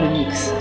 le mix.